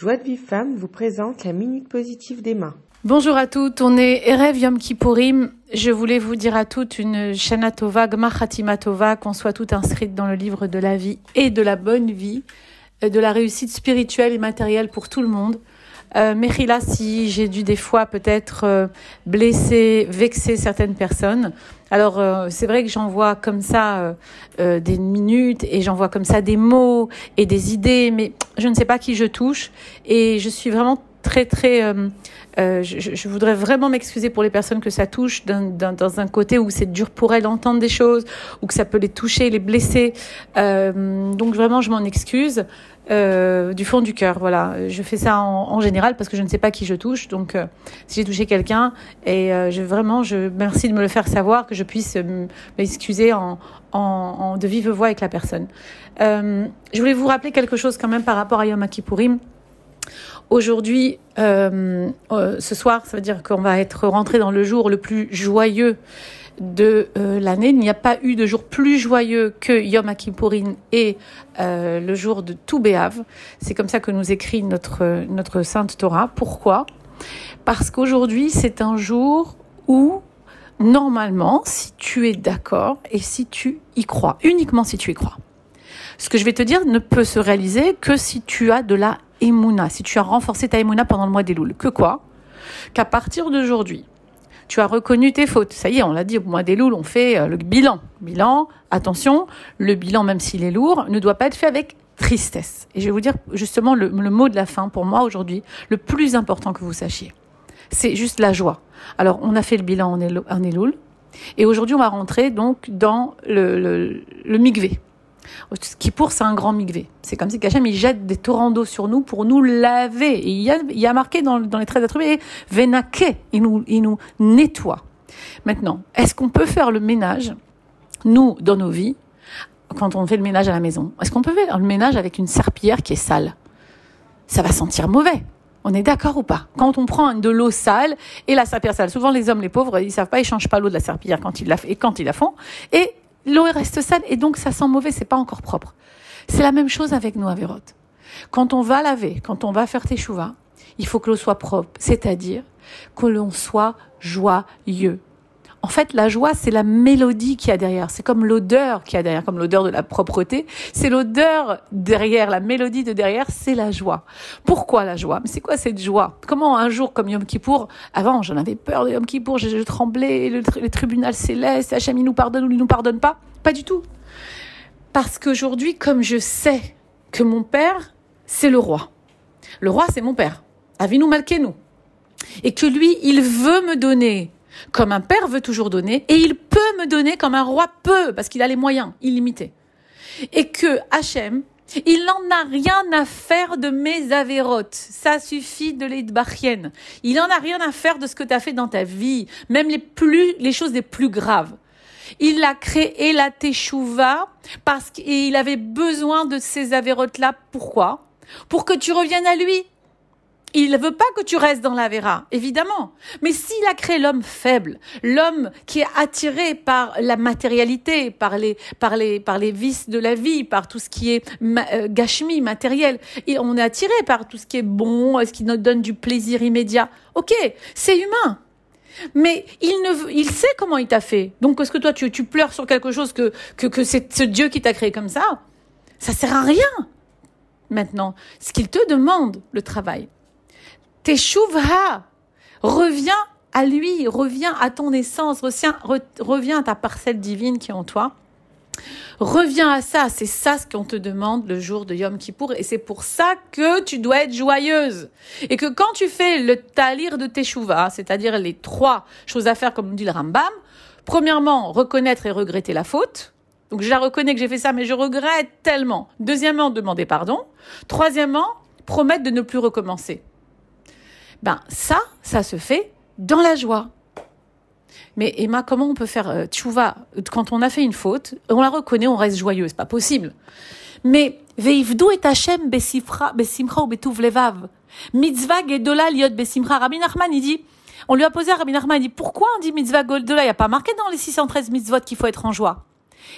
Joie de Vive Femme vous présente la Minute Positive d'Emma. Bonjour à toutes, on est Erev Yom Kippourim. Je voulais vous dire à toutes une Shana Tova, Gmar Tova, qu'on soit toutes inscrites dans le livre de la vie et de la bonne vie, euh, de la réussite spirituelle et matérielle pour tout le monde. Euh, Mechila, si j'ai dû des fois peut-être euh, blesser, vexer certaines personnes. Alors euh, c'est vrai que j'envoie comme ça euh, des minutes et j'envoie comme ça des mots et des idées, mais je ne sais pas qui je touche et je suis vraiment très très euh, je, je, voudrais vraiment m'excuser pour les personnes que ça touche dans un côté où c'est dur pour elles d'entendre des choses ou que ça peut les toucher, les blesser. Euh, donc vraiment, je m'en excuse euh, du fond du cœur. Voilà, je fais ça en, général parce que je ne sais pas qui je touche. Donc euh, si j'ai touché quelqu'un et euh, vraiment, je merci de me le faire savoir que je puisse m'excuser en, en, de vive voix avec la personne. je voulais vous rappeler quelque chose quand même par rapport à Yom Kippourim. Aujourd'hui, euh, euh, ce soir, ça veut dire qu'on va être rentré dans le jour le plus joyeux de euh, l'année. Il n'y a pas eu de jour plus joyeux que Yom Kippourin et le jour de tout C'est comme ça que nous écrit notre, notre Sainte Torah. Pourquoi? Parce qu'aujourd'hui, c'est un jour où, normalement, si tu es d'accord et si tu y crois, uniquement si tu y crois, ce que je vais te dire ne peut se réaliser que si tu as de la Emouna, si tu as renforcé ta Emouna pendant le mois des Louls. Que quoi Qu'à partir d'aujourd'hui, tu as reconnu tes fautes. Ça y est, on l'a dit, au mois des Louls, on fait euh, le bilan. Bilan, attention, le bilan, même s'il est lourd, ne doit pas être fait avec tristesse. Et je vais vous dire justement le, mot de la fin pour moi aujourd'hui, le plus important que vous sachiez. C'est juste la joie. Alors, on a fait le bilan en Elul, et aujourd'hui, on va rentrer donc dans le, le, le migvé. Ce qui pour, c'est un grand migvé. C'est comme si Kachem, il jette des torrents d'eau sur nous pour nous laver. Il y a, marqué dans, les traits d'attributs, Venake, il nous, il nous nettoie. Maintenant, est-ce qu'on peut faire le ménage, nous, dans nos vies, quand on fait le ménage à la maison Est-ce qu'on peut faire le ménage avec une serpillière qui est sale? Ça va sentir mauvais. On est d'accord ou pas? Quand on prend de l'eau sale et la serpillière sale, souvent les hommes, les pauvres, ils savent pas, ils changent pas l'eau de la serpillière quand ils la, et quand ils la font. Et l'eau reste sale et donc ça sent mauvais, c'est pas encore propre. C'est la même chose avec nous, Averot. Quand on va laver, quand on va faire tes il faut que l'eau soit propre, c'est-à-dire que l'on soit joyeux. En fait, la joie, c'est la mélodie qu'il y a derrière. C'est comme l'odeur qu'il y a derrière, comme l'odeur de la propreté. C'est l'odeur derrière, la mélodie de derrière, c'est la joie. Pourquoi la joie? Mais c'est quoi cette joie? Comment un jour comme Yom Kippour, avant j'en avais peur de Yom Kippour, je, je tremblais, le, le tribunal céleste, nous pardonne ou il nous pardonne pas? Pas du tout. Parce qu'aujourd'hui, comme je sais que mon père, c'est le roi. Le roi, c'est mon père. Avinu Malkenu. Et que lui, il veut me donner comme un père veut toujours donner, et il peut me donner comme un roi peut, parce qu'il a les moyens illimités. Et que Hachem, il n'en a rien à faire de mes avérotes. Ça suffit de les barchiennes. Il n'en a rien à faire de ce que tu as fait dans ta vie, même les plus, les choses les plus graves. Il a créé la teshuva parce qu'il avait besoin de ces avérotes-là. Pourquoi? Pour que tu reviennes à lui. Il ne veut pas que tu restes dans la vera, évidemment. Mais s'il a créé l'homme faible, l'homme qui est attiré par la matérialité, par les, par les, par les vices de la vie, par tout ce qui est euh, gashmi, matériel, et on est attiré par tout ce qui est bon, ce qui nous donne du plaisir immédiat. Ok, c'est humain. Mais il ne, il sait comment il t'a fait. Donc, est-ce que toi, tu, tu pleures sur quelque chose que, que, que c'est ce Dieu qui t'a créé comme ça? Ça sert à rien. Maintenant, ce qu'il te demande, le travail, Teshuvha, reviens à lui, reviens à ton essence, reviens, à ta parcelle divine qui est en toi. Reviens à ça, c'est ça ce qu'on te demande le jour de Yom Kippour et c'est pour ça que tu dois être joyeuse. Et que quand tu fais le talir de Teshuvah, c'est-à-dire les trois choses à faire comme dit le Rambam, premièrement, reconnaître et regretter la faute. Donc je la reconnais que j'ai fait ça, mais je regrette tellement. Deuxièmement, demander pardon. Troisièmement, promettre de ne plus recommencer. Ben ça, ça se fait dans la joie. Mais Emma, comment on peut faire euh, tchouva quand on a fait une faute On la reconnaît, on reste joyeux, c'est pas possible. Mais veivdu et Hashem besimcha ou betuv levav. Mitzvah gedola liot besimcha. Rabbi Nachman, il dit, on lui a posé à Rabbi Nachman, il dit, pourquoi on dit mitzvah gedola? Il n'y a pas marqué dans les 613 mitzvot qu'il faut être en joie.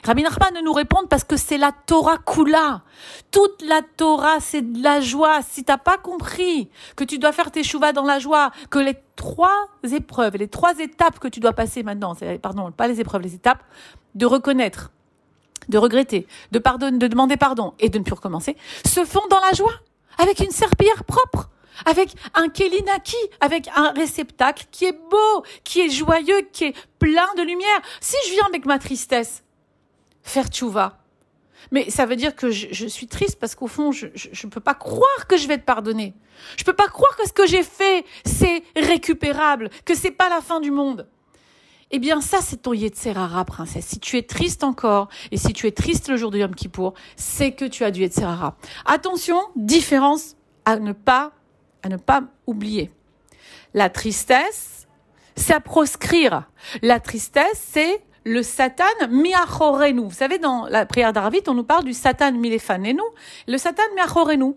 Rabbi Nachman nous répond parce que c'est la Torah Kula. Toute la Torah, c'est de la joie. Si t'as pas compris que tu dois faire tes chouvas dans la joie, que les trois épreuves, les trois étapes que tu dois passer maintenant, pardon, pas les épreuves, les étapes, de reconnaître, de regretter, de pardonner, de demander pardon et de ne plus recommencer, se font dans la joie, avec une serpillière propre avec un kelinaki, avec un réceptacle qui est beau, qui est joyeux, qui est plein de lumière. Si je viens avec ma tristesse, faire tchouva, mais ça veut dire que je, suis triste parce qu'au fond, je ne peux pas croire que je vais te pardonner. Je peux pas croire que ce que j'ai fait, c'est récupérable, que c'est pas la fin du monde. Eh bien, ça, c'est ton Yetzerara, princesse. Si tu es triste encore, et si tu es triste le jour de Yom Kippour, c'est que tu as du Yetzerara. Attention, différence à ne pas à ne pas oublier. La tristesse, c'est à proscrire. La tristesse, c'est le Satan miachorenu. Vous savez, dans la prière d'Arvit, on nous parle du Satan milefanenu, le Satan miachorenu.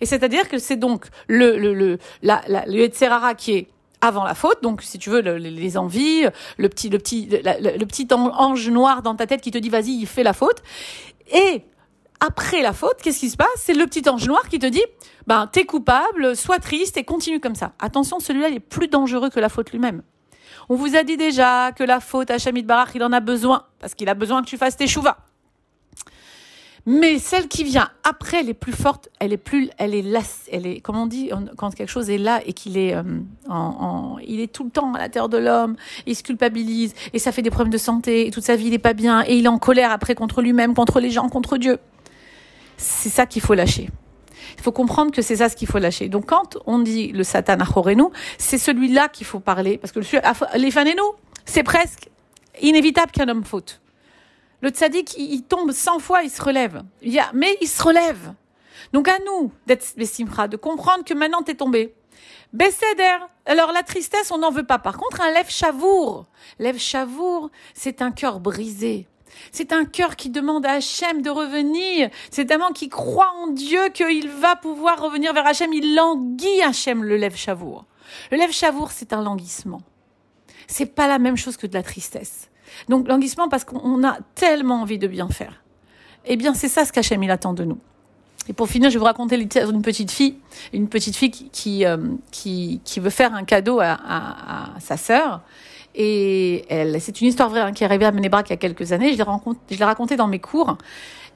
Et c'est-à-dire que c'est donc le, le, le, la, la, le qui est avant la faute, donc si tu veux les envies, le petit le petit le, petit ange noir dans ta tête qui te dit vas-y, il fait la faute. Et après la faute, qu'est-ce qui se passe? C'est le petit ange noir qui te dit, ben, t'es coupable, sois triste et continue comme ça. Attention, celui-là, il est plus dangereux que la faute lui-même. On vous a dit déjà que la faute, à Shamid Barak, il en a besoin, parce qu'il a besoin que tu fasses tes chouvas. Mais celle qui vient après, elle est plus forte, elle est plus, elle est là, elle est, comme on dit, quand quelque chose est là et qu'il est, euh, il est tout le temps à la terre de l'homme, il se culpabilise et ça fait des problèmes de santé, et toute sa vie il pas bien et il est en colère après contre lui-même, contre les gens, contre Dieu c'est ça qu'il faut lâcher. Il faut comprendre que c'est ça ce qu'il faut lâcher. Donc quand on dit le Satan achorenu, c'est celui-là qu'il faut parler. Parce que le, les fanenu, c'est presque inévitable qu'un homme faute. Le tzaddik, il, tombe 100 fois, il se relève. Il y a, mais il se relève. Donc à nous d'être besimcha, de comprendre que maintenant t'es tombé. Besséder. Alors la tristesse, on n'en veut pas. Par contre, un lève chavour. Lève chavour, c'est un cœur brisé. C'est un cœur qui demande à Hachem de revenir. C'est un qui croit en Dieu qu'il va pouvoir revenir vers Hachem. Il languit Hachem, le lève chavour. Le lève chavour, c'est un languissement. C'est pas la même chose que de la tristesse. Donc, languissement parce qu'on a tellement envie de bien faire. Eh bien, c'est ça ce qu'Hachem, il attend de nous. Et pour finir, je vais vous raconter l'histoire d'une petite fille, une petite fille qui, euh, qui, qui, veut faire un cadeau à, à sa sœur et c'est une histoire vraie hein, qui est arrivée à Menebrak il y a quelques années. Je l'ai, raconté, je l'ai raconté dans mes cours.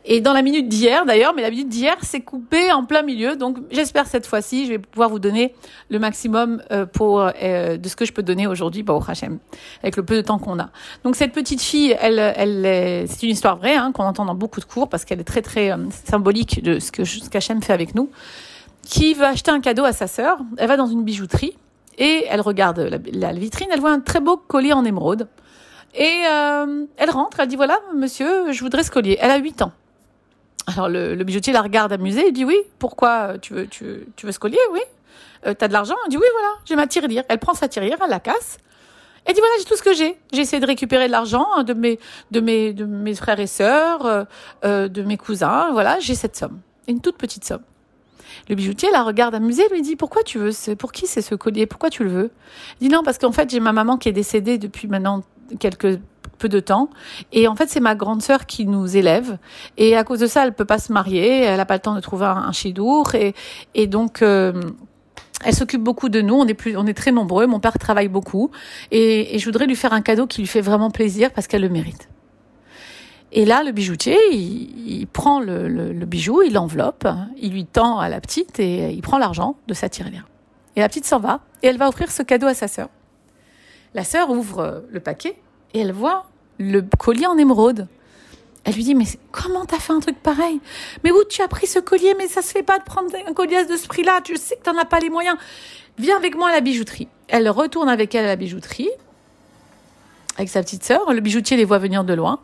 Et dans la minute d'hier, d'ailleurs, mais la minute d'hier, c'est coupé en plein milieu. Donc, j'espère cette fois-ci, je vais pouvoir vous donner le maximum euh, euh, de ce que je peux donner aujourd'hui, bah, au Hachem, avec le peu de temps qu'on a. Donc, cette petite fille, c'est une histoire vraie hein, qu'on entend dans beaucoup de cours parce qu'elle est très, très euh, symbolique de ce que ce qu'Hachem fait avec nous. Qui veut acheter un cadeau à sa sœur Elle va dans une bijouterie et elle regarde la, vitrine, elle voit un très beau collier en émeraude. Et euh, elle rentre, elle dit voilà, monsieur, je voudrais ce collier. Elle a 8 ans. Alors le, bijoutier la regarde amusée, il dit oui, pourquoi tu veux, tu, veux ce collier? Oui. Euh, T'as de l'argent? Elle dit oui, voilà, j'ai ma tirelire. Elle prend sa tirelire, elle la casse. Elle dit voilà, j'ai tout ce que j'ai. J'ai essayé de récupérer de l'argent hein, de mes, de mes, de mes frères et sœurs, euh, euh, de mes cousins. Voilà, j'ai cette somme, une toute petite somme. Le bijoutier la regarde amusée, lui dit pourquoi tu veux ce, pour qui c'est ce collier, pourquoi tu le veux? Il dit non parce qu'en fait j'ai ma maman qui est décédée depuis maintenant quelques peu de temps. Et en fait c'est ma grande sœur qui nous élève. Et à cause de ça elle peut pas se marier, elle a pas le temps de trouver un, un chidour et et donc euh, elle s'occupe beaucoup de nous, on est plus, on est très nombreux. Mon père travaille beaucoup. Et, et je voudrais lui faire un cadeau qui lui fait vraiment plaisir parce qu'elle le mérite. Et là, le bijoutier, il, prend le, bijou, il l'enveloppe, il lui tend à la petite et il prend l'argent de sa tirelire. Et la petite s'en va et elle va offrir ce cadeau à sa sœur. La sœur ouvre le paquet et elle voit le collier en émeraude. Elle lui dit, mais comment t'as fait un truc pareil? Mais où tu as pris ce collier? Mais ça se fait pas de prendre un collier de ce prix-là. Tu sais que t'en as pas les moyens. Viens avec moi à la bijouterie. Elle retourne avec elle à la bijouterie, avec sa petite sœur. Le bijoutier les voit venir de loin.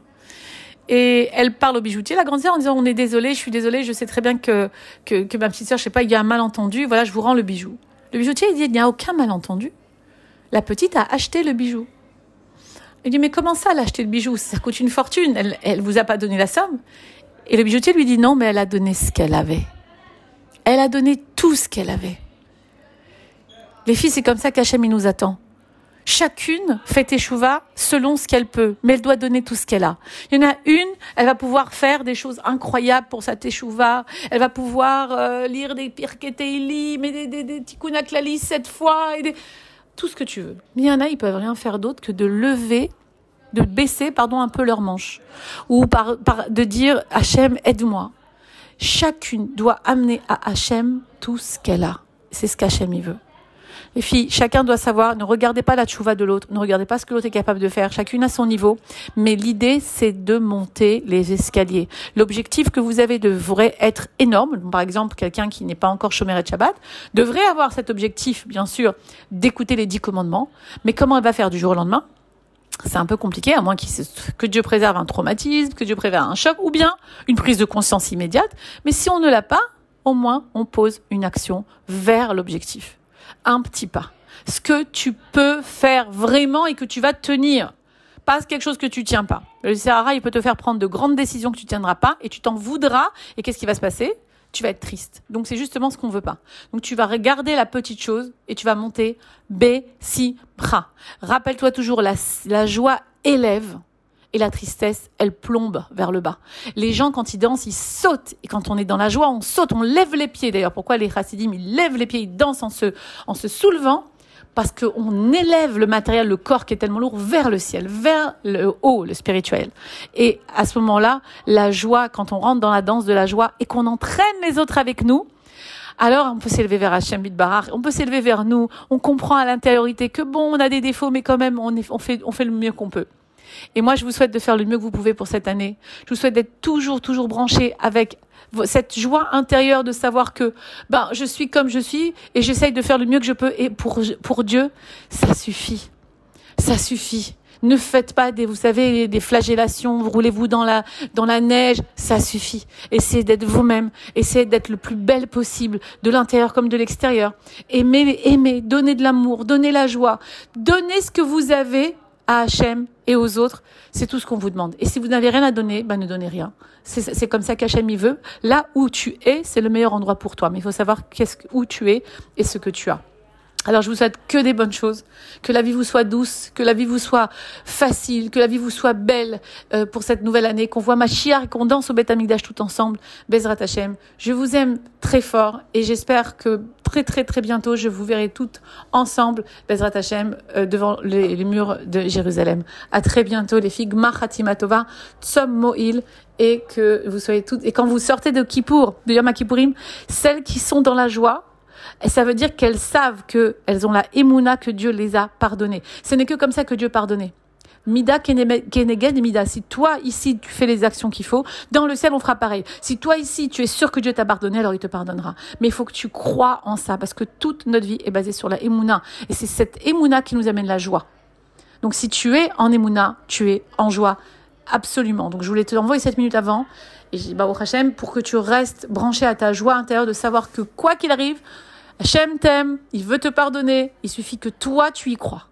Et elle parle au bijoutier, la grande sœur, en disant on est désolé, je suis désolée, je sais très bien que, que, ma petite sœur, je sais pas, il y a un malentendu, voilà, je vous rends le bijou. Le bijoutier, il dit il n'y a aucun malentendu. La petite a acheté le bijou. Il dit mais comment ça, elle a acheté le bijou? Ça coûte une fortune, elle, elle vous a pas donné la somme. Et le bijoutier lui dit non, mais elle a donné ce qu'elle avait. Elle a donné tout ce qu'elle avait. Les filles, c'est comme ça qu'Hachem nous attend. Chacune fait teshuva selon ce qu'elle peut, mais elle doit donner tout ce qu'elle a. Il y en a une, elle va pouvoir faire des choses incroyables pour sa teshuva. Elle va pouvoir euh, lire des pirketeilim mais des, des, des sept fois et des... tout ce que tu veux. Mais il y en a, ils peuvent rien faire d'autre que de lever de baisser pardon un peu leurs manches ou de dire Hachem aide-moi. Chacune doit amener à Hachem tout ce qu'elle a. C'est ce qu'Hachem y veut. Les filles, chacun doit savoir, ne regardez pas la tchouva de l'autre, ne regardez pas ce que l'autre est capable de faire, chacune à son niveau, mais l'idée c'est de monter les escaliers. L'objectif que vous avez devrait être énorme. Par exemple, quelqu'un qui n'est pas encore chômeur et Shabbat devrait avoir cet objectif, bien sûr, d'écouter les dix commandements, mais comment elle va faire du jour au lendemain? C'est un peu compliqué, à moins que Dieu préserve un traumatisme, que Dieu préserve un choc, ou bien une prise de conscience immédiate. Mais si on ne l'a pas, au moins on pose une action vers l'objectif. Un petit pas. Ce que tu peux faire vraiment et que tu vas tenir. Pas quelque chose que tu tiens pas. Le Sahara, il peut te faire prendre de grandes décisions que tu tiendras pas et tu t'en voudras. Et qu'est-ce qui va se passer? Tu vas être triste. Donc c'est justement ce qu'on veut pas. Donc tu vas regarder la petite chose et tu vas monter B, si, bra. Rappelle-toi toujours, la, la joie élève et la tristesse, elle plombe vers le bas. Les gens, quand ils dansent, ils sautent. Et quand on est dans la joie, on saute, on lève les pieds. D'ailleurs, pourquoi les chassidim, ils lèvent les pieds, ils dansent en se, en se soulevant? Parce qu'on élève le matériel, le corps qui est tellement lourd, vers le ciel, vers le haut, le spirituel. Et à ce moment-là, la joie, quand on rentre dans la danse de la joie et qu'on entraîne les autres avec nous, alors on peut s'élever vers Hachem Barar, on peut s'élever vers nous, on comprend à l'intériorité que bon, on a des défauts, mais quand même, on, on, fait, on fait le mieux qu'on peut. Et moi, je vous souhaite de faire le mieux que vous pouvez pour cette année. Je vous souhaite d'être toujours, toujours branché avec cette joie intérieure de savoir que ben je suis comme je suis et j'essaye de faire le mieux que je peux et pour pour Dieu ça suffit. Ça suffit. Ne faites pas des vous savez des flagellations roulez-vous dans la dans la neige ça suffit. Essayez d'être vous-même essayez d'être le plus belle possible de l'intérieur comme de l'extérieur. Aimez aimez donnez de l'amour donnez la joie donnez ce que vous avez à Hachem et aux autres, c'est tout ce qu'on vous demande. Et si vous n'avez rien à donner, ben ne donnez rien. C'est comme ça qu'Hachem y veut. Là où tu es, c'est le meilleur endroit pour toi. Mais il faut savoir qu'est-ce où tu es et ce que tu as. Alors je vous souhaite que des bonnes choses, que la vie vous soit douce, que la vie vous soit facile, que la vie vous soit belle euh, pour cette nouvelle année, qu'on voit ma chiar et qu'on danse au Beth tout ensemble. Bezrat Hashem, je vous aime très fort et j'espère que très très très bientôt je vous verrai toutes ensemble, Bezrat Hashem, euh, devant les, les, murs de Jérusalem. À très bientôt les filles, Gmar Tsom Mo'il et que vous soyez toutes, et quand vous sortez de Kippour, de Yom Kippourim, celles qui sont dans la joie, et ça veut dire qu'elles savent qu'elles ont la émouna que Dieu les a pardonnées. Ce n'est que comme ça que Dieu pardonnait. Mida kenegen mida. Si toi ici tu fais les actions qu'il faut, dans le ciel on fera pareil. Si toi ici tu es sûr que Dieu t'a pardonné, alors il te pardonnera. Mais il faut que tu crois en ça parce que toute notre vie est basée sur la émouna et c'est cette émouna qui nous amène la joie. Donc si tu es en émouna, tu es en joie absolument. Donc je voulais te envoyer cette minute avant et je dis bah Hachem pour que tu restes branché à ta joie intérieure de savoir que quoi qu'il arrive, Hachem t'aime, il veut te pardonner, il suffit que toi tu y crois.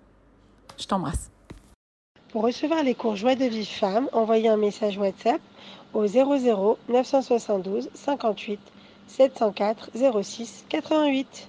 Je t'embrasse. Pour recevoir les cours Joie de vie femme, envoyez un message WhatsApp au 00 972 58 704 06 88.